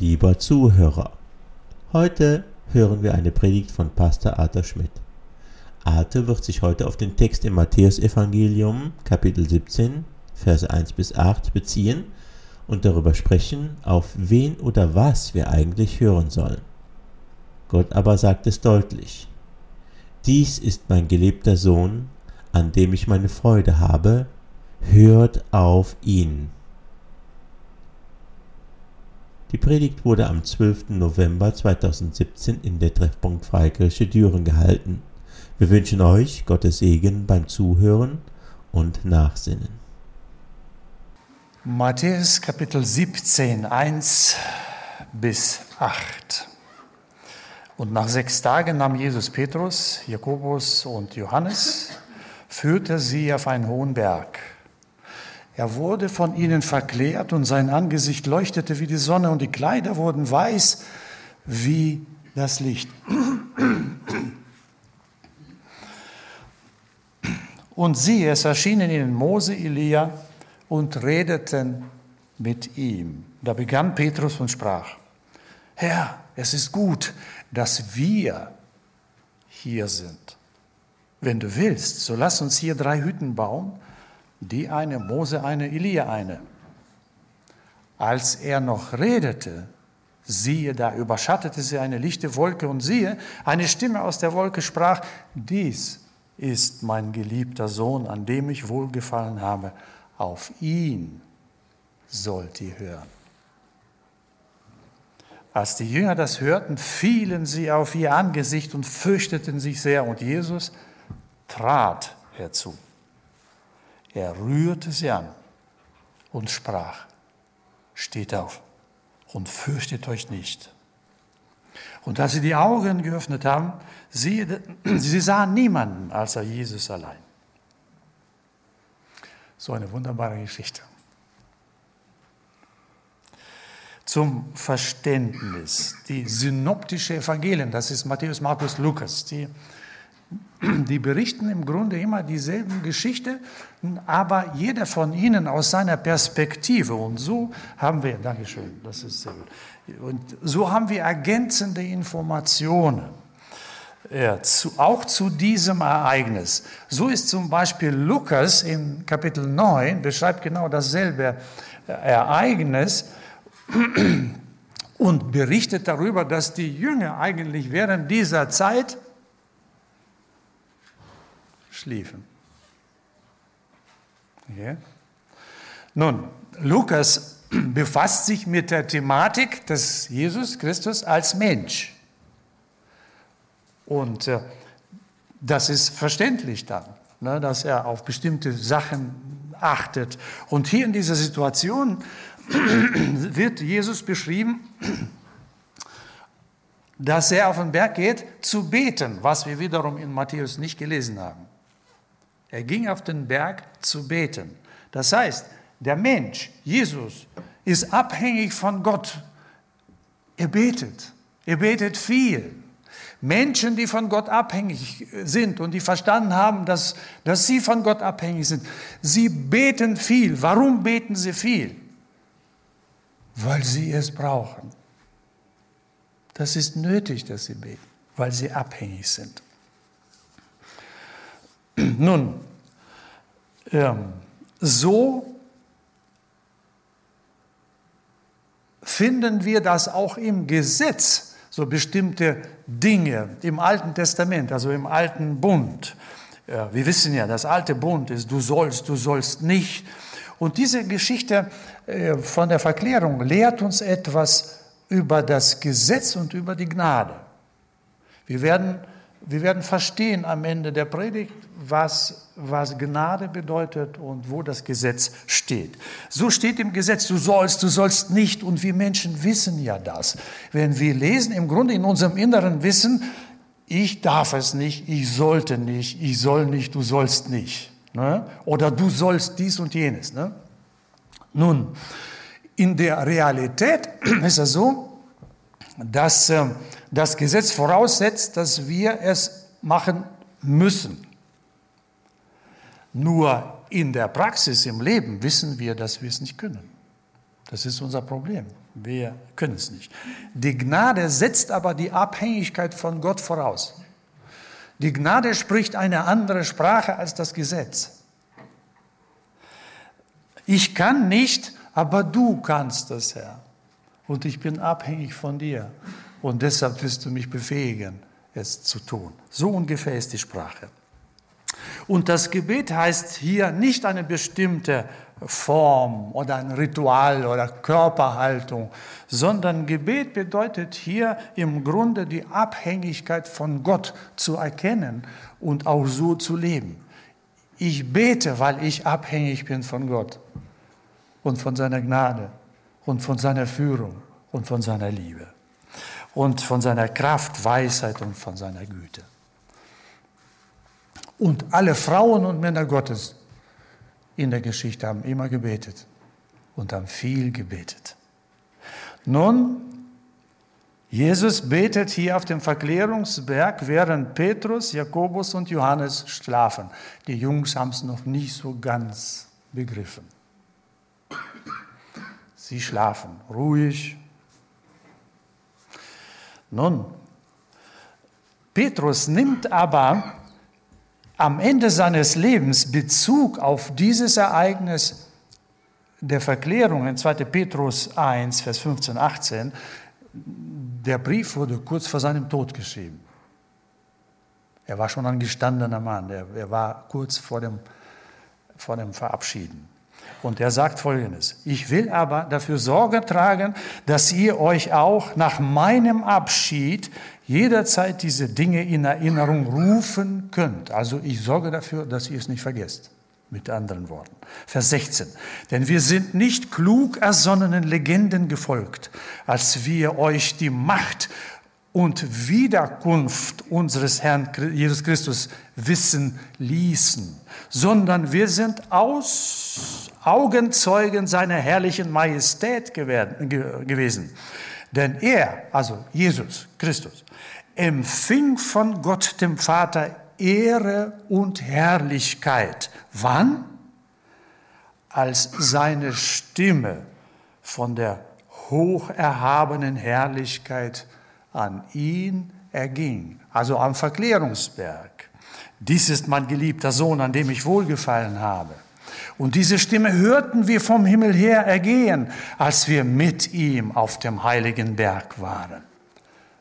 Lieber Zuhörer, heute hören wir eine Predigt von Pastor Arthur Schmidt. Arthur wird sich heute auf den Text im Matthäusevangelium Kapitel 17, Verse 1 bis 8 beziehen und darüber sprechen, auf wen oder was wir eigentlich hören sollen. Gott aber sagt es deutlich. Dies ist mein geliebter Sohn, an dem ich meine Freude habe, hört auf ihn. Die Predigt wurde am 12. November 2017 in der Treffpunkt Freikirche Düren gehalten. Wir wünschen euch Gottes Segen beim Zuhören und Nachsinnen. Matthäus Kapitel 17, 1 bis 8. Und nach sechs Tagen nahm Jesus Petrus, Jakobus und Johannes, führte sie auf einen hohen Berg er wurde von ihnen verklärt und sein Angesicht leuchtete wie die Sonne und die Kleider wurden weiß wie das Licht. Und siehe, es erschienen ihnen Mose, Elia und redeten mit ihm. Da begann Petrus und sprach, Herr, es ist gut, dass wir hier sind. Wenn du willst, so lass uns hier drei Hütten bauen die eine, Mose eine, Elia eine. Als er noch redete, siehe, da überschattete sie eine lichte Wolke und siehe, eine Stimme aus der Wolke sprach, dies ist mein geliebter Sohn, an dem ich wohlgefallen habe, auf ihn sollt ihr hören. Als die Jünger das hörten, fielen sie auf ihr Angesicht und fürchteten sich sehr, und Jesus trat herzu. Er rührte sie an und sprach, steht auf und fürchtet euch nicht. Und als sie die Augen geöffnet haben, sie, sie sahen niemanden außer Jesus allein. So eine wunderbare Geschichte. Zum Verständnis. Die synoptische Evangelien, das ist Matthäus, Markus, Lukas, die die berichten im Grunde immer dieselben Geschichten, aber jeder von ihnen aus seiner Perspektive. Und so haben wir, Dankeschön, das ist sehr gut. Und so haben wir ergänzende Informationen. Ja, zu, auch zu diesem Ereignis. So ist zum Beispiel Lukas in Kapitel 9, beschreibt genau dasselbe Ereignis und berichtet darüber, dass die Jünger eigentlich während dieser Zeit schliefen. Okay. Nun, Lukas befasst sich mit der Thematik des Jesus Christus als Mensch. Und äh, das ist verständlich dann, ne, dass er auf bestimmte Sachen achtet. Und hier in dieser Situation wird Jesus beschrieben, dass er auf den Berg geht zu beten, was wir wiederum in Matthäus nicht gelesen haben. Er ging auf den Berg zu beten. Das heißt, der Mensch, Jesus, ist abhängig von Gott. Er betet. Er betet viel. Menschen, die von Gott abhängig sind und die verstanden haben, dass, dass sie von Gott abhängig sind, sie beten viel. Warum beten sie viel? Weil sie es brauchen. Das ist nötig, dass sie beten, weil sie abhängig sind. Nun, ähm, so finden wir das auch im Gesetz, so bestimmte Dinge im Alten Testament, also im Alten Bund. Ja, wir wissen ja, das alte Bund ist, du sollst, du sollst nicht. Und diese Geschichte äh, von der Verklärung lehrt uns etwas über das Gesetz und über die Gnade. Wir werden wir werden verstehen am Ende der Predigt, was, was Gnade bedeutet und wo das Gesetz steht. So steht im Gesetz, du sollst, du sollst nicht. Und wir Menschen wissen ja das. Wenn wir lesen, im Grunde in unserem inneren Wissen, ich darf es nicht, ich sollte nicht, ich soll nicht, du sollst nicht. Ne? Oder du sollst dies und jenes. Ne? Nun, in der Realität ist es so, dass äh, das Gesetz voraussetzt, dass wir es machen müssen. Nur in der Praxis, im Leben wissen wir, dass wir es nicht können. Das ist unser Problem. Wir können es nicht. Die Gnade setzt aber die Abhängigkeit von Gott voraus. Die Gnade spricht eine andere Sprache als das Gesetz. Ich kann nicht, aber du kannst es, Herr. Und ich bin abhängig von dir. Und deshalb wirst du mich befähigen, es zu tun. So ungefähr ist die Sprache. Und das Gebet heißt hier nicht eine bestimmte Form oder ein Ritual oder Körperhaltung, sondern Gebet bedeutet hier im Grunde die Abhängigkeit von Gott zu erkennen und auch so zu leben. Ich bete, weil ich abhängig bin von Gott und von seiner Gnade und von seiner Führung und von seiner Liebe und von seiner Kraft, Weisheit und von seiner Güte. Und alle Frauen und Männer Gottes in der Geschichte haben immer gebetet und haben viel gebetet. Nun, Jesus betet hier auf dem Verklärungsberg, während Petrus, Jakobus und Johannes schlafen. Die Jungs haben es noch nicht so ganz begriffen. Sie schlafen ruhig. Nun, Petrus nimmt aber am Ende seines Lebens Bezug auf dieses Ereignis der Verklärung in 2. Petrus 1, Vers 15, 18. Der Brief wurde kurz vor seinem Tod geschrieben. Er war schon ein gestandener Mann, er, war kurz vor dem, vor dem Verabschieden. Und er sagt Folgendes, ich will aber dafür Sorge tragen, dass ihr euch auch nach meinem Abschied jederzeit diese Dinge in Erinnerung rufen könnt. Also ich sorge dafür, dass ihr es nicht vergesst. Mit anderen Worten. Vers 16. Denn wir sind nicht klug ersonnenen Legenden gefolgt, als wir euch die Macht und Wiederkunft unseres Herrn Jesus Christus wissen ließen, sondern wir sind aus Augenzeugen seiner herrlichen Majestät gewesen. Denn er, also Jesus Christus, empfing von Gott dem Vater Ehre und Herrlichkeit. Wann? Als seine Stimme von der hocherhabenen Herrlichkeit an ihn erging, also am Verklärungsberg. Dies ist mein geliebter Sohn, an dem ich wohlgefallen habe. Und diese Stimme hörten wir vom Himmel her ergehen, als wir mit ihm auf dem heiligen Berg waren.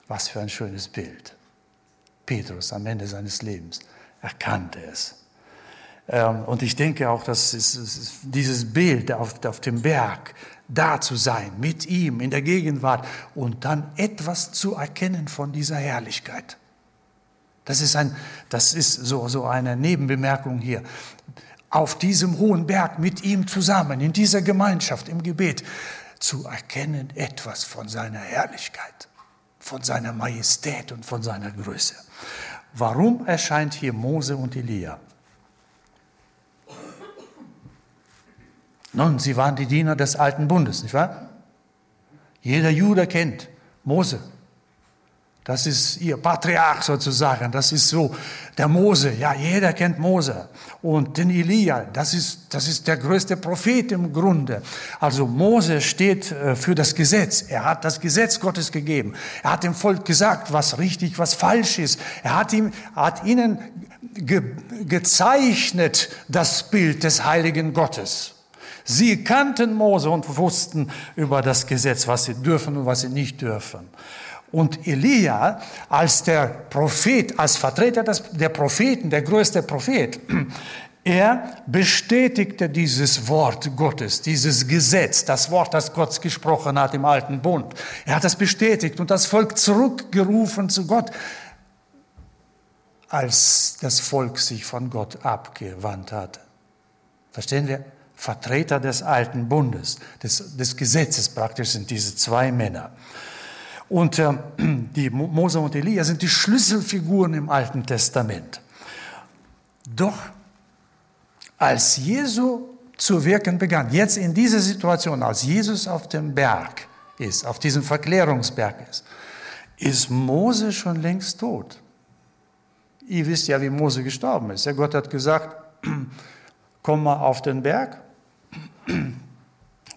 Was für ein schönes Bild. Petrus am Ende seines Lebens erkannte es. Ähm, und ich denke auch, dass dieses Bild auf, auf dem Berg, da zu sein, mit ihm in der Gegenwart und dann etwas zu erkennen von dieser Herrlichkeit. Das ist, ein, das ist so, so eine Nebenbemerkung hier auf diesem hohen Berg mit ihm zusammen, in dieser Gemeinschaft, im Gebet, zu erkennen etwas von seiner Herrlichkeit, von seiner Majestät und von seiner Größe. Warum erscheint hier Mose und Elia? Nun, sie waren die Diener des alten Bundes, nicht wahr? Jeder Jude kennt Mose, das ist ihr Patriarch sozusagen. Das ist so der Mose. Ja, jeder kennt Mose. Und den Elia, das ist, das ist der größte Prophet im Grunde. Also Mose steht äh, für das Gesetz. Er hat das Gesetz Gottes gegeben. Er hat dem Volk gesagt, was richtig, was falsch ist. Er hat, ihm, hat ihnen ge, gezeichnet das Bild des heiligen Gottes. Sie kannten Mose und wussten über das Gesetz, was sie dürfen und was sie nicht dürfen. Und Elia als der Prophet, als Vertreter der Propheten, der größte Prophet, er bestätigte dieses Wort Gottes, dieses Gesetz, das Wort, das Gott gesprochen hat im alten Bund. Er hat das bestätigt und das Volk zurückgerufen zu Gott, als das Volk sich von Gott abgewandt hat. Verstehen wir? Vertreter des alten Bundes, des, des Gesetzes praktisch sind diese zwei Männer. Und äh, die Mose und Elia sind die Schlüsselfiguren im Alten Testament. Doch als Jesu zu wirken begann, jetzt in dieser Situation, als Jesus auf dem Berg ist, auf diesem Verklärungsberg ist, ist Mose schon längst tot. Ihr wisst ja, wie Mose gestorben ist. Der Gott hat gesagt, komm mal auf den Berg.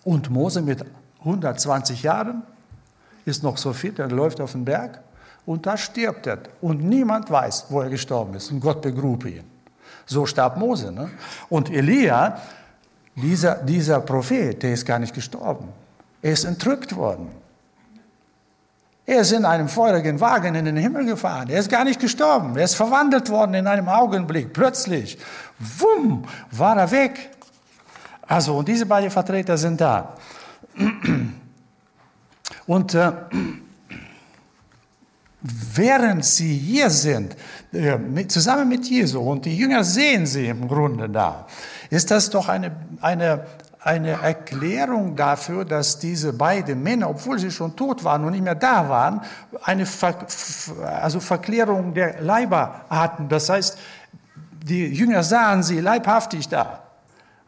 Und Mose mit 120 Jahren, ist noch so fit, er läuft auf den Berg und da stirbt er. Und niemand weiß, wo er gestorben ist. Und Gott begrub ihn. So starb Mose. Ne? Und Elia, dieser, dieser Prophet, der ist gar nicht gestorben. Er ist entrückt worden. Er ist in einem feurigen Wagen in den Himmel gefahren. Er ist gar nicht gestorben. Er ist verwandelt worden in einem Augenblick. Plötzlich, wumm, war er weg. Also, und diese beiden Vertreter sind da. Und äh, während sie hier sind, äh, mit, zusammen mit Jesu, und die Jünger sehen sie im Grunde da, ist das doch eine, eine, eine Erklärung dafür, dass diese beiden Männer, obwohl sie schon tot waren und nicht mehr da waren, eine Ver, also Verklärung der Leiber hatten. Das heißt, die Jünger sahen sie leibhaftig da.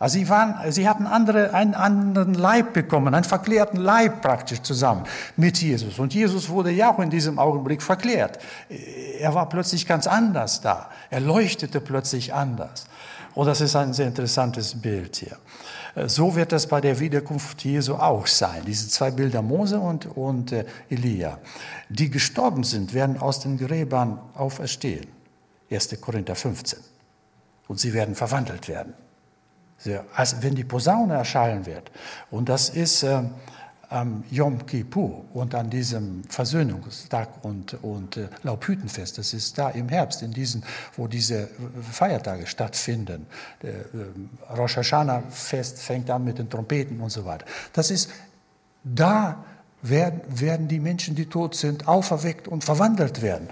Also sie, waren, sie hatten andere, einen anderen Leib bekommen, einen verklärten Leib praktisch zusammen mit Jesus. Und Jesus wurde ja auch in diesem Augenblick verklärt. Er war plötzlich ganz anders da. Er leuchtete plötzlich anders. Und das ist ein sehr interessantes Bild hier. So wird das bei der Wiederkunft Jesu auch sein. Diese zwei Bilder, Mose und, und äh, Elia, die gestorben sind, werden aus den Gräbern auferstehen. 1. Korinther 15. Und sie werden verwandelt werden als wenn die Posaune erschallen wird. Und das ist äh, am Yom Kippur und an diesem Versöhnungstag und, und äh, Laubhütenfest. Das ist da im Herbst, in diesen, wo diese Feiertage stattfinden. Der, äh, Rosh Hashanah-Fest fängt an mit den Trompeten und so weiter. Das ist, da werden, werden die Menschen, die tot sind, auferweckt und verwandelt werden.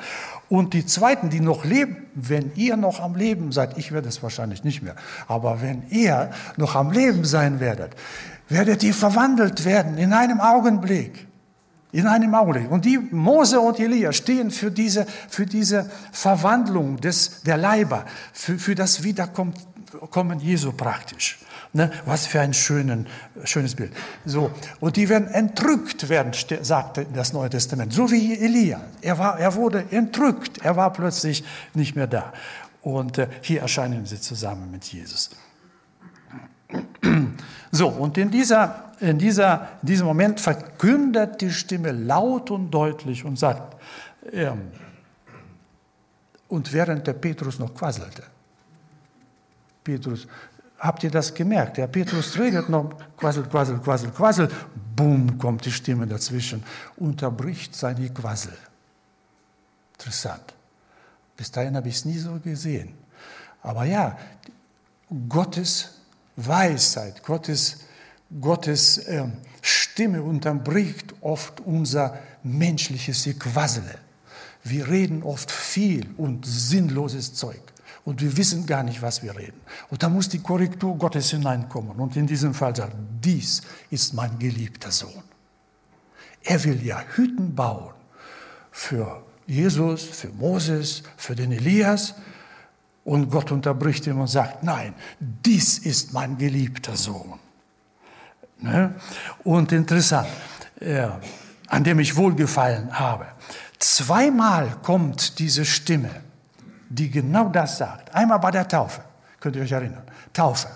Und die Zweiten, die noch leben, wenn ihr noch am Leben seid, ich werde es wahrscheinlich nicht mehr, aber wenn ihr noch am Leben sein werdet, werdet ihr verwandelt werden in einem Augenblick. In einem Augenblick. Und die Mose und Elia stehen für diese, für diese Verwandlung des, der Leiber, für, für das Wiederkommen Jesu praktisch. Ne? Was für ein schönen, schönes Bild. So, und die werden entrückt werden, sagte das Neue Testament. So wie Elia. Er, war, er wurde entrückt. Er war plötzlich nicht mehr da. Und äh, hier erscheinen sie zusammen mit Jesus. So, und in, dieser, in, dieser, in diesem Moment verkündet die Stimme laut und deutlich und sagt, ähm, und während der Petrus noch quasselte, Petrus, Habt ihr das gemerkt? Der Petrus redet noch, quassel, quassel, quassel, quassel. Boom, kommt die Stimme dazwischen, unterbricht seine Quassel. Interessant. Bis dahin habe ich es nie so gesehen. Aber ja, Gottes Weisheit, Gottes, Gottes äh, Stimme unterbricht oft unser menschliches Gequassel. Wir reden oft viel und sinnloses Zeug und wir wissen gar nicht, was wir reden. Und da muss die Korrektur Gottes hineinkommen und in diesem Fall sagen, dies ist mein geliebter Sohn. Er will ja Hütten bauen für Jesus, für Moses, für den Elias. Und Gott unterbricht ihn und sagt, nein, dies ist mein geliebter Sohn. Ne? Und interessant, ja, an dem ich wohlgefallen habe. Zweimal kommt diese Stimme die genau das sagt. Einmal bei der Taufe, könnt ihr euch erinnern, Taufe.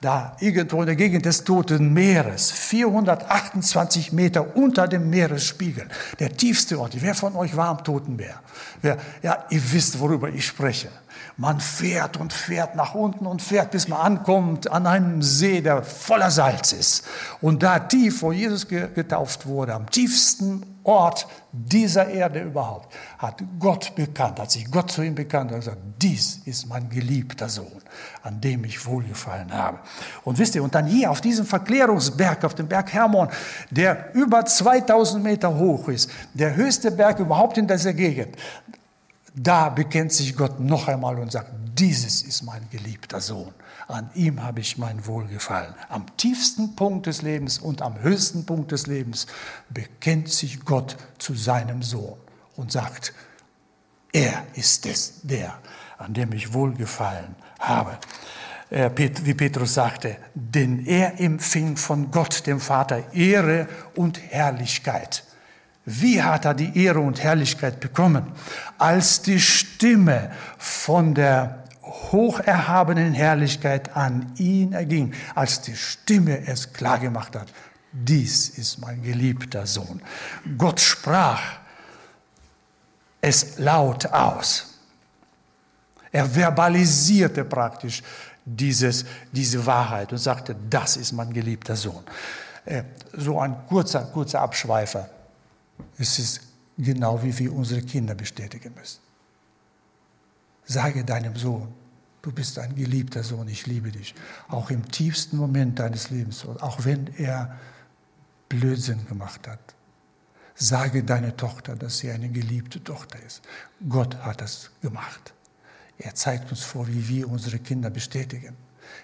Da irgendwo in der Gegend des Toten Meeres, 428 Meter unter dem Meeresspiegel, der tiefste Ort. Wer von euch war am Toten Meer? Wer, ja, ihr wisst, worüber ich spreche. Man fährt und fährt nach unten und fährt, bis man ankommt an einem See, der voller Salz ist. Und da tief, wo Jesus getauft wurde, am tiefsten Ort dieser Erde überhaupt, hat Gott bekannt, hat sich Gott zu ihm bekannt und gesagt, dies ist mein geliebter Sohn, an dem ich wohlgefallen habe. Und wisst ihr, und dann hier auf diesem Verklärungsberg, auf dem Berg Hermon, der über 2000 Meter hoch ist, der höchste Berg überhaupt in dieser Gegend, da bekennt sich Gott noch einmal und sagt, dieses ist mein geliebter Sohn. An ihm habe ich mein Wohlgefallen. Am tiefsten Punkt des Lebens und am höchsten Punkt des Lebens bekennt sich Gott zu seinem Sohn und sagt, er ist es, der, an dem ich Wohlgefallen habe. Äh, wie Petrus sagte, denn er empfing von Gott, dem Vater, Ehre und Herrlichkeit wie hat er die Ehre und Herrlichkeit bekommen? Als die Stimme von der hocherhabenen Herrlichkeit an ihn erging, als die Stimme es klargemacht hat, dies ist mein geliebter Sohn. Gott sprach es laut aus. Er verbalisierte praktisch dieses, diese Wahrheit und sagte, das ist mein geliebter Sohn. Äh, so ein kurzer, kurzer Abschweifer. Es ist genau wie wir unsere Kinder bestätigen müssen. Sage deinem Sohn, du bist ein geliebter Sohn, ich liebe dich. Auch im tiefsten Moment deines Lebens, auch wenn er Blödsinn gemacht hat. Sage deine Tochter, dass sie eine geliebte Tochter ist. Gott hat das gemacht. Er zeigt uns vor, wie wir unsere Kinder bestätigen,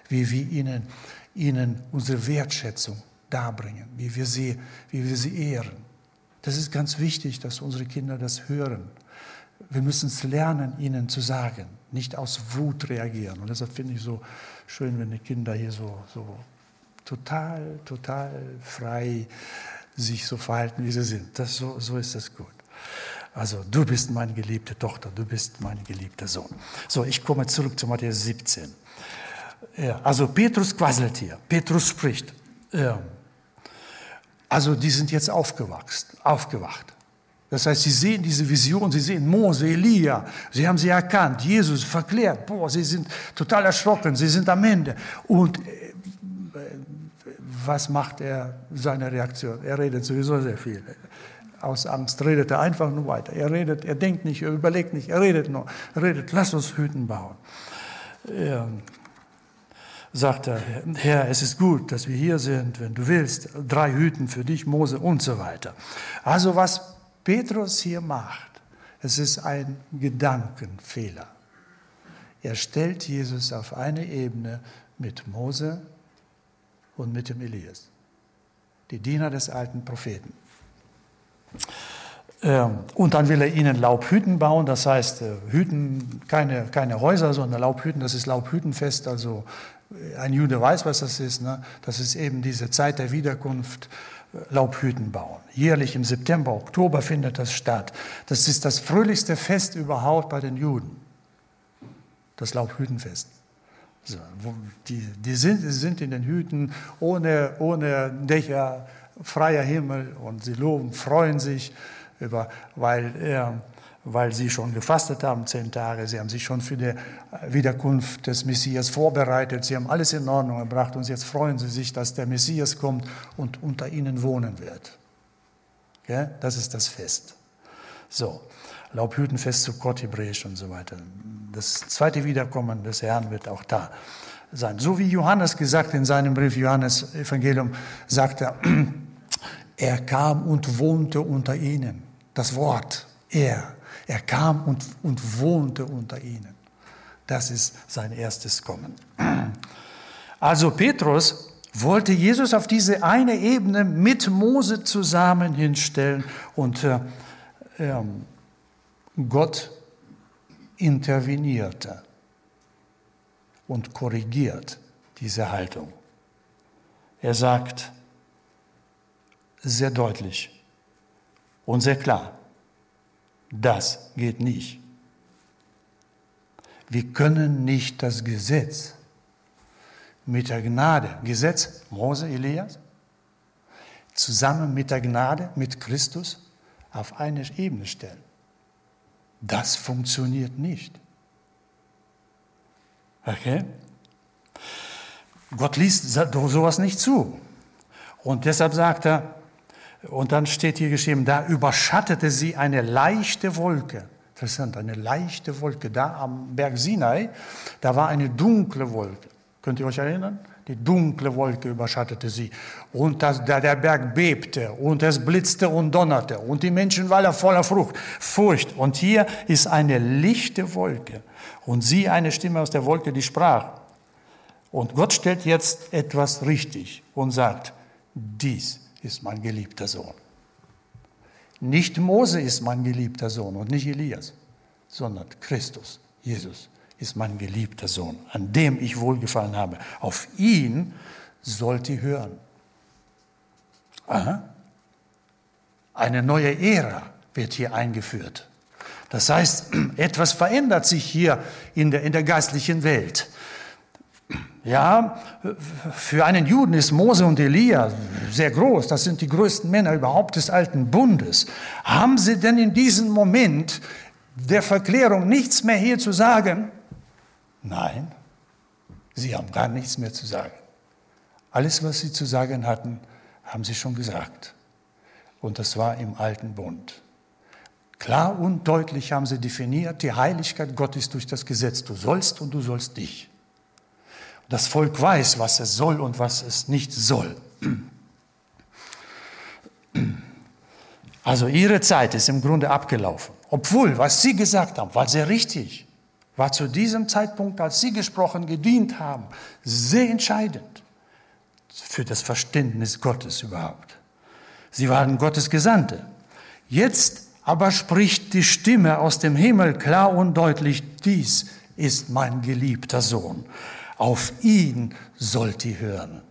wie wir ihnen, ihnen unsere Wertschätzung darbringen, wie wir, sie, wie wir sie ehren. Das ist ganz wichtig, dass unsere Kinder das hören. Wir müssen es lernen, ihnen zu sagen, nicht aus Wut reagieren. Und deshalb finde ich so schön, wenn die Kinder hier so, so total, total frei sich so verhalten, wie sie sind. Das, so, so ist das gut. Also du bist meine geliebte Tochter, du bist mein geliebter Sohn. So, ich komme zurück zu Matthäus 17. Ja, also Petrus quasselt hier, Petrus spricht. Ja. Also die sind jetzt aufgewachsen, aufgewacht. Das heißt, sie sehen diese Vision, sie sehen Mose, Elia, sie haben sie erkannt, Jesus verklärt, boah, sie sind total erschrocken, sie sind am Ende. Und äh, was macht er, seine Reaktion? Er redet sowieso sehr viel. Aus Angst redet er einfach nur weiter. Er redet, er denkt nicht, er überlegt nicht, er redet nur. Er redet, lass uns Hüten bauen. Ja sagt er, Herr, es ist gut, dass wir hier sind, wenn du willst, drei Hüten für dich, Mose und so weiter. Also was Petrus hier macht, es ist ein Gedankenfehler. Er stellt Jesus auf eine Ebene mit Mose und mit dem Elias, die Diener des alten Propheten. Ähm, und dann will er ihnen Laubhütten bauen, das heißt äh, Hüten, keine, keine Häuser, sondern Laubhütten, das ist Laubhüttenfest, also ein Jude weiß, was das ist. Ne? Das ist eben diese Zeit der Wiederkunft, Laubhüten bauen. Jährlich im September, Oktober findet das statt. Das ist das fröhlichste Fest überhaupt bei den Juden. Das Laubhütenfest. So, die, die, sind, sind in den Hüten ohne, ohne Dächer, freier Himmel und sie loben, freuen sich über, weil er weil sie schon gefastet haben, zehn Tage. Sie haben sich schon für die Wiederkunft des Messias vorbereitet. Sie haben alles in Ordnung gebracht und jetzt freuen sie sich, dass der Messias kommt und unter ihnen wohnen wird. Okay? Das ist das Fest. So, Laubhütenfest zu Gott, Hebräisch und so weiter. Das zweite Wiederkommen des Herrn wird auch da sein. So wie Johannes gesagt in seinem Brief, Johannes Evangelium, sagt er, er kam und wohnte unter ihnen. Das Wort, er, er kam und, und wohnte unter ihnen. Das ist sein erstes Kommen. Also Petrus wollte Jesus auf diese eine Ebene mit Mose zusammen hinstellen und äh, äh, Gott intervenierte und korrigiert diese Haltung. Er sagt sehr deutlich und sehr klar, das geht nicht. Wir können nicht das Gesetz mit der Gnade, Gesetz Mose, Elias, zusammen mit der Gnade, mit Christus auf eine Ebene stellen. Das funktioniert nicht. Okay? Gott liest sowas nicht zu. Und deshalb sagt er, und dann steht hier geschrieben, da überschattete sie eine leichte Wolke. Interessant, eine leichte Wolke. Da am Berg Sinai, da war eine dunkle Wolke. Könnt ihr euch erinnern? Die dunkle Wolke überschattete sie. Und das, da der Berg bebte und es blitzte und donnerte und die Menschen waren voller Frucht, Furcht. Und hier ist eine lichte Wolke. Und sie eine Stimme aus der Wolke, die sprach. Und Gott stellt jetzt etwas richtig und sagt, dies ist mein geliebter Sohn. Nicht Mose ist mein geliebter Sohn und nicht Elias, sondern Christus, Jesus ist mein geliebter Sohn, an dem ich wohlgefallen habe. Auf ihn sollt ihr hören. Aha. Eine neue Ära wird hier eingeführt. Das heißt, etwas verändert sich hier in der, in der geistlichen Welt. Ja, für einen Juden ist Mose und Elia sehr groß. Das sind die größten Männer überhaupt des alten Bundes. Haben sie denn in diesem Moment der Verklärung nichts mehr hier zu sagen? Nein, sie haben gar nichts mehr zu sagen. Alles, was sie zu sagen hatten, haben sie schon gesagt. Und das war im alten Bund. Klar und deutlich haben sie definiert, die Heiligkeit Gottes durch das Gesetz. Du sollst und du sollst dich. Das Volk weiß, was es soll und was es nicht soll. Also ihre Zeit ist im Grunde abgelaufen. Obwohl, was sie gesagt haben, war sehr richtig. War zu diesem Zeitpunkt, als sie gesprochen, gedient haben, sehr entscheidend für das Verständnis Gottes überhaupt. Sie waren Gottes Gesandte. Jetzt aber spricht die Stimme aus dem Himmel klar und deutlich, dies ist mein geliebter Sohn auf ihn sollt ihr hören.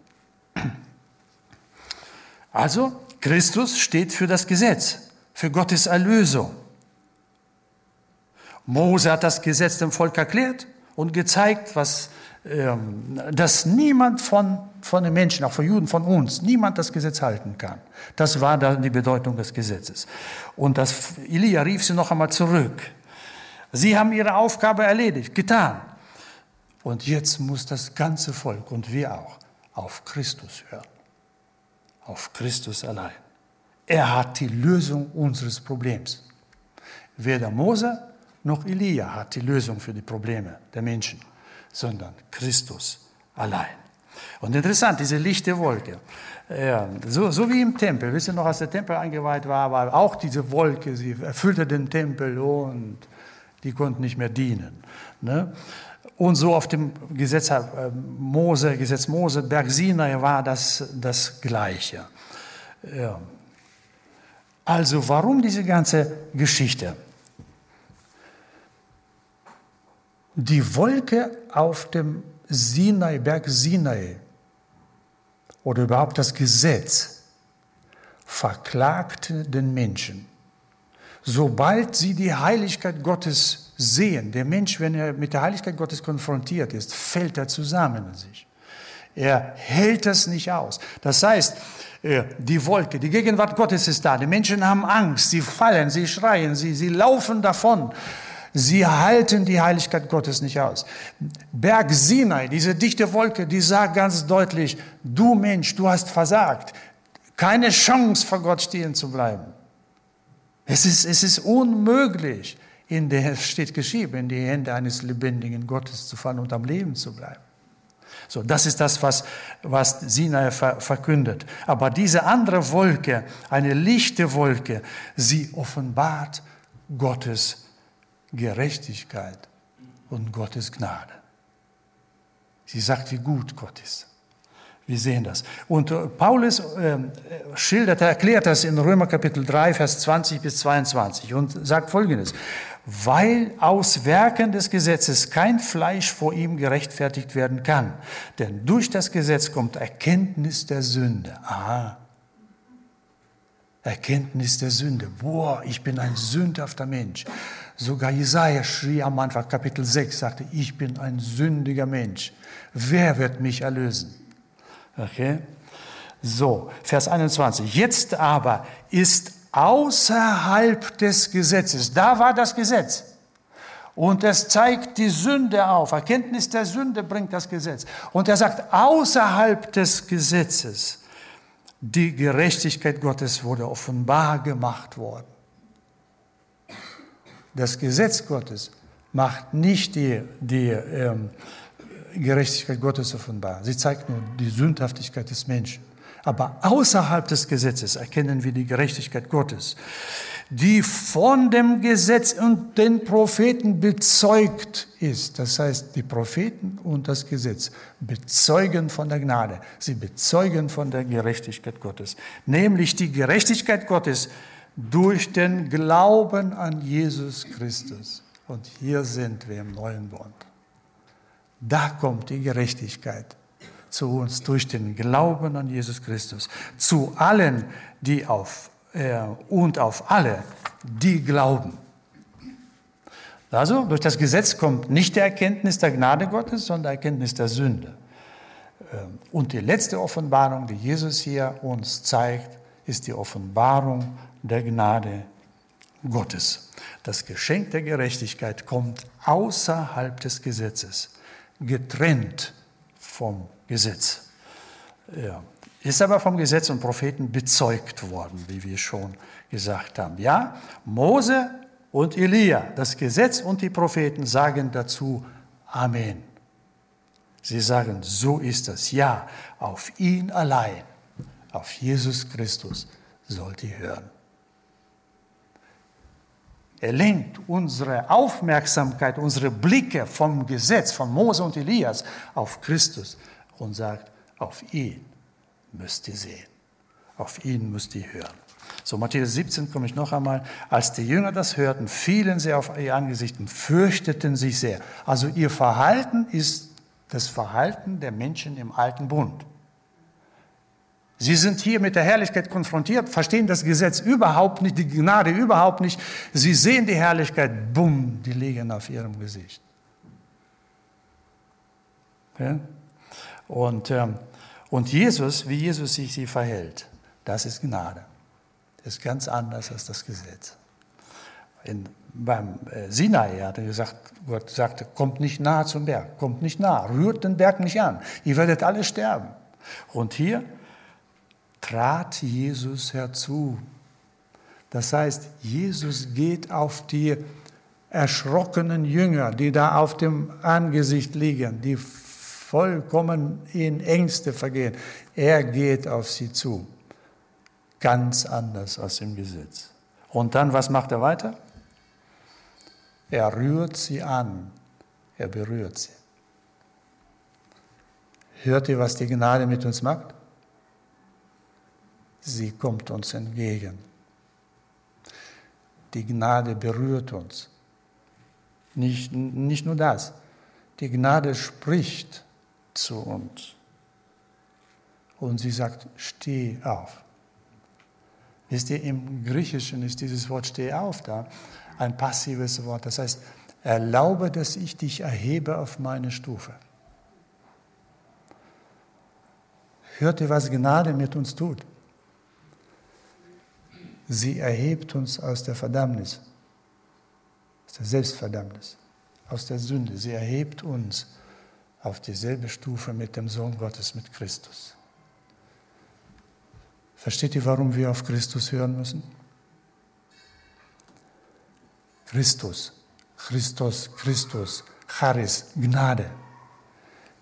Also, Christus steht für das Gesetz, für Gottes Erlösung. Mose hat das Gesetz dem Volk erklärt und gezeigt, was, ähm, dass niemand von, von den Menschen, auch von Juden, von uns, niemand das Gesetz halten kann. Das war dann die Bedeutung des Gesetzes. Und das, Elia rief sie noch einmal zurück. Sie haben ihre Aufgabe erledigt, getan. Und jetzt muss das ganze Volk und wir auch auf Christus hören. Auf Christus allein. Er hat die Lösung unseres Problems. Weder Mose noch Elia hat die Lösung für die Probleme der Menschen, sondern Christus allein. Und interessant, diese lichte Wolke. Ja, so, so wie im Tempel. Wisst ihr noch, als der Tempel eingeweiht war, war auch diese Wolke, sie erfüllte den Tempel und die konnten nicht mehr dienen. Ne? Und so auf dem Gesetz äh, Mose, Gesetz Mose, Berg Sinai war das das Gleiche. Ja. Also warum diese ganze Geschichte? Die Wolke auf dem Sinai, Berg Sinai oder überhaupt das Gesetz verklagte den Menschen. Sobald sie die Heiligkeit Gottes sehen. Der Mensch, wenn er mit der Heiligkeit Gottes konfrontiert ist, fällt er zusammen in sich. Er hält das nicht aus. Das heißt, äh, die Wolke, die Gegenwart Gottes ist da. Die Menschen haben Angst, sie fallen, sie schreien, sie, sie laufen davon. Sie halten die Heiligkeit Gottes nicht aus. Berg Sinai, diese dichte Wolke, die sagt ganz deutlich, du Mensch, du hast versagt. Keine Chance vor Gott stehen zu bleiben. Es ist, es ist unmöglich in der steht geschrieben, in die Hände eines lebendigen Gottes zu fallen und am Leben zu bleiben. So, das ist das, was, was Sinai verkündet. Aber diese andere Wolke, eine lichte Wolke, sie offenbart Gottes Gerechtigkeit und Gottes Gnade. Sie sagt, wie gut Gott ist. Wir sehen das. Und äh, Paulus äh, schildert, erklärt das in Römer Kapitel 3, Vers 20 bis 22 und sagt Folgendes weil aus Werken des Gesetzes kein Fleisch vor ihm gerechtfertigt werden kann. Denn durch das Gesetz kommt Erkenntnis der Sünde. Aha. Erkenntnis der Sünde. Boah, ich bin ein sündhafter Mensch. Sogar Jesaja schrie am Anfang, Kapitel 6, sagte, ich bin ein sündiger Mensch. Wer wird mich erlösen? Okay? So, Vers 21. Jetzt aber ist außerhalb des Gesetzes. Da war das Gesetz. Und es zeigt die Sünde auf. Erkenntnis der Sünde bringt das Gesetz. Und er sagt, außerhalb des Gesetzes, die Gerechtigkeit Gottes wurde offenbar gemacht worden. Das Gesetz Gottes macht nicht die, die ähm, Gerechtigkeit Gottes offenbar. Sie zeigt nur die Sündhaftigkeit des Menschen. Aber außerhalb des Gesetzes erkennen wir die Gerechtigkeit Gottes, die von dem Gesetz und den Propheten bezeugt ist. Das heißt, die Propheten und das Gesetz bezeugen von der Gnade. Sie bezeugen von der Gerechtigkeit Gottes. Nämlich die Gerechtigkeit Gottes durch den Glauben an Jesus Christus. Und hier sind wir im neuen Bund. Da kommt die Gerechtigkeit zu uns durch den Glauben an Jesus Christus. Zu allen, die auf äh, und auf alle, die glauben. Also durch das Gesetz kommt nicht die Erkenntnis der Gnade Gottes, sondern die Erkenntnis der Sünde. Ähm, und die letzte Offenbarung, die Jesus hier uns zeigt, ist die Offenbarung der Gnade Gottes. Das Geschenk der Gerechtigkeit kommt außerhalb des Gesetzes, getrennt vom Gesetz. Ja. Ist aber vom Gesetz und Propheten bezeugt worden, wie wir schon gesagt haben. Ja, Mose und Elia, das Gesetz und die Propheten sagen dazu Amen. Sie sagen, so ist es. Ja, auf ihn allein, auf Jesus Christus sollt ihr hören. Er lenkt unsere Aufmerksamkeit, unsere Blicke vom Gesetz, von Mose und Elias auf Christus und sagt, auf ihn müsst ihr sehen, auf ihn müsst ihr hören. So, Matthäus 17 komme ich noch einmal. Als die Jünger das hörten, fielen sie auf ihr Angesicht und fürchteten sich sehr. Also ihr Verhalten ist das Verhalten der Menschen im alten Bund. Sie sind hier mit der Herrlichkeit konfrontiert, verstehen das Gesetz überhaupt nicht, die Gnade überhaupt nicht. Sie sehen die Herrlichkeit, bumm, die liegen auf ihrem Gesicht. Ja? Und, ähm, und Jesus, wie Jesus sich sie verhält, das ist Gnade. Das ist ganz anders als das Gesetz. In, beim äh, Sinai hat er gesagt, Gott sagte, kommt nicht nahe zum Berg, kommt nicht nah, rührt den Berg nicht an, ihr werdet alle sterben. Und hier trat Jesus herzu. Das heißt, Jesus geht auf die erschrockenen Jünger, die da auf dem Angesicht liegen, die vollkommen in Ängste vergehen. Er geht auf sie zu. Ganz anders als im Gesetz. Und dann, was macht er weiter? Er rührt sie an. Er berührt sie. Hört ihr, was die Gnade mit uns macht? Sie kommt uns entgegen. Die Gnade berührt uns. Nicht, nicht nur das. Die Gnade spricht zu uns. Und sie sagt, steh auf. Wisst ihr, im Griechischen ist dieses Wort steh auf da ein passives Wort. Das heißt, erlaube, dass ich dich erhebe auf meine Stufe. Hört ihr, was Gnade mit uns tut? Sie erhebt uns aus der Verdammnis, aus der Selbstverdammnis, aus der Sünde. Sie erhebt uns auf dieselbe Stufe mit dem Sohn Gottes, mit Christus. Versteht ihr, warum wir auf Christus hören müssen? Christus, Christus, Christus, Charis, Gnade.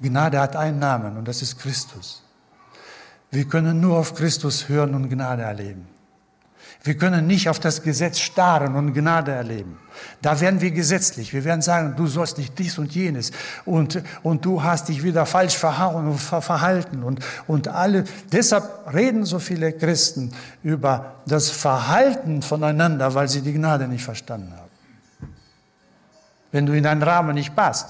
Gnade hat einen Namen und das ist Christus. Wir können nur auf Christus hören und Gnade erleben. Wir können nicht auf das Gesetz starren und Gnade erleben. Da werden wir gesetzlich. Wir werden sagen, du sollst nicht dies und jenes und, und du hast dich wieder falsch verhauen und verhalten und, und alle. Deshalb reden so viele Christen über das Verhalten voneinander, weil sie die Gnade nicht verstanden haben. Wenn du in einen Rahmen nicht passt,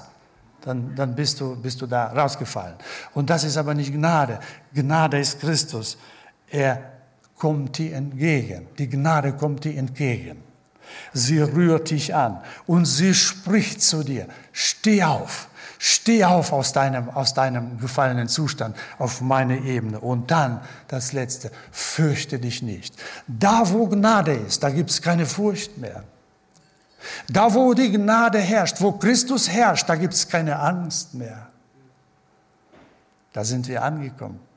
dann, dann bist, du, bist du da rausgefallen. Und das ist aber nicht Gnade. Gnade ist Christus. Er kommt dir entgegen. Die Gnade kommt dir entgegen. Sie rührt dich an und sie spricht zu dir. Steh auf. Steh auf aus deinem, aus deinem gefallenen Zustand auf meine Ebene. Und dann das Letzte, fürchte dich nicht. Da, wo Gnade ist, da gibt es keine Furcht mehr. Da, wo die Gnade herrscht, wo Christus herrscht, da gibt es keine Angst mehr. Da sind wir angekommen.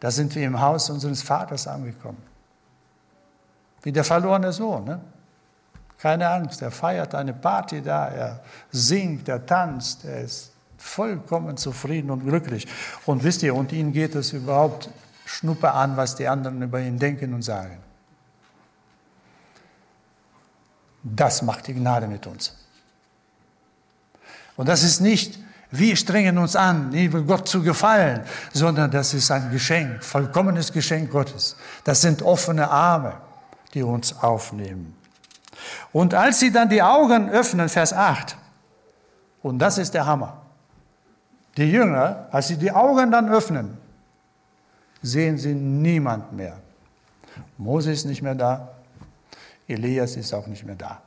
Da sind wir im Haus unseres Vaters angekommen. Wie der verlorene Sohn. Ne? Keine Angst, er feiert eine Party da, er singt, er tanzt, er ist vollkommen zufrieden und glücklich. Und wisst ihr, und ihm geht es überhaupt schnuppe an, was die anderen über ihn denken und sagen. Das macht die Gnade mit uns. Und das ist nicht wir strengen uns an, liebe Gott zu gefallen, sondern das ist ein Geschenk, vollkommenes Geschenk Gottes. Das sind offene Arme, die uns aufnehmen. Und als sie dann die Augen öffnen, Vers 8, und das ist der Hammer. Die Jünger, als sie die Augen dann öffnen, sehen sie niemand mehr. Mose ist nicht mehr da, Elias ist auch nicht mehr da.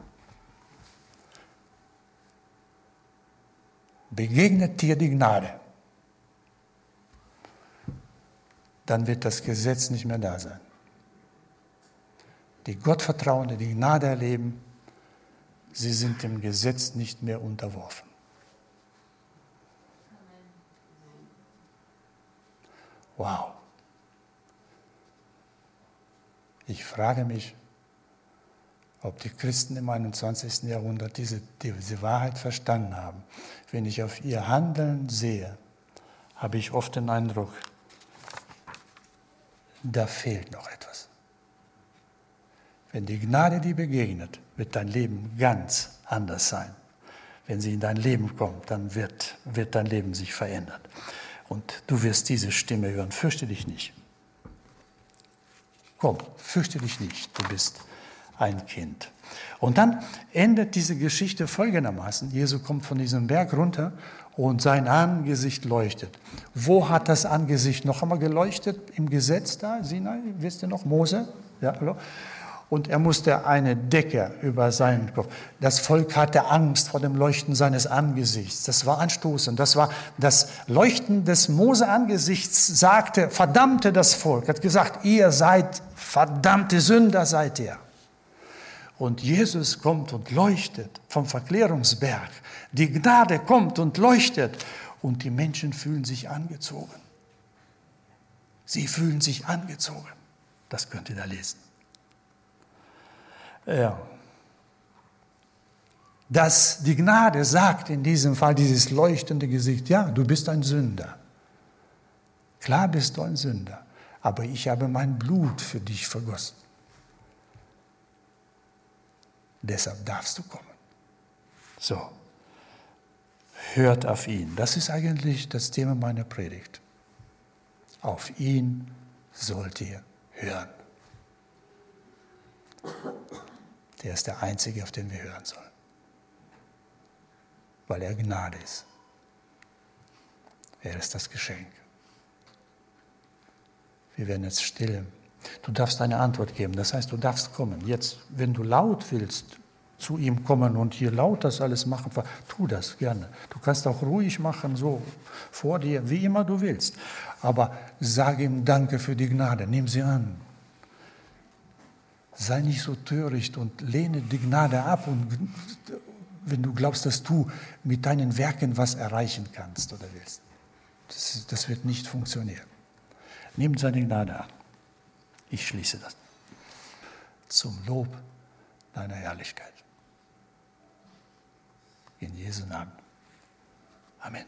Begegnet dir die Gnade. dann wird das Gesetz nicht mehr da sein. Die Gottvertrauende, die Gnade erleben, sie sind dem Gesetz nicht mehr unterworfen. Wow. Ich frage mich, ob die Christen im 21. Jahrhundert diese, diese Wahrheit verstanden haben. Wenn ich auf ihr Handeln sehe, habe ich oft den Eindruck, da fehlt noch etwas. Wenn die Gnade dir begegnet, wird dein Leben ganz anders sein. Wenn sie in dein Leben kommt, dann wird, wird dein Leben sich verändern. Und du wirst diese Stimme hören. Fürchte dich nicht. Komm, fürchte dich nicht. Du bist ein Kind. Und dann endet diese Geschichte folgendermaßen. Jesu kommt von diesem Berg runter und sein Angesicht leuchtet. Wo hat das Angesicht noch einmal geleuchtet? Im Gesetz da, Sinai, wisst ihr noch, Mose? Ja, hallo? Und er musste eine Decke über seinen Kopf. Das Volk hatte Angst vor dem Leuchten seines Angesichts. Das war anstoßend. Das war das Leuchten des Mose-Angesichts sagte, verdammte das Volk, hat gesagt, ihr seid verdammte Sünder seid ihr. Und Jesus kommt und leuchtet vom Verklärungsberg. Die Gnade kommt und leuchtet. Und die Menschen fühlen sich angezogen. Sie fühlen sich angezogen. Das könnt ihr da lesen. Ja. Dass die Gnade sagt in diesem Fall, dieses leuchtende Gesicht, ja, du bist ein Sünder. Klar bist du ein Sünder, aber ich habe mein Blut für dich vergossen. Deshalb darfst du kommen. So, hört auf ihn. Das ist eigentlich das Thema meiner Predigt. Auf ihn sollt ihr hören. Der ist der Einzige, auf den wir hören sollen. Weil er Gnade ist. Er ist das Geschenk. Wir werden jetzt still Du darfst eine Antwort geben. Das heißt, du darfst kommen. Jetzt, wenn du laut willst, zu ihm kommen und hier laut das alles machen, tu das gerne. Du kannst auch ruhig machen, so vor dir, wie immer du willst. Aber sag ihm Danke für die Gnade, nimm sie an. Sei nicht so töricht und lehne die Gnade ab, und, wenn du glaubst, dass du mit deinen Werken was erreichen kannst oder willst. Das, das wird nicht funktionieren. Nimm seine Gnade an. Ich schließe das. Zum Lob deiner Herrlichkeit. In Jesu Namen. Amen.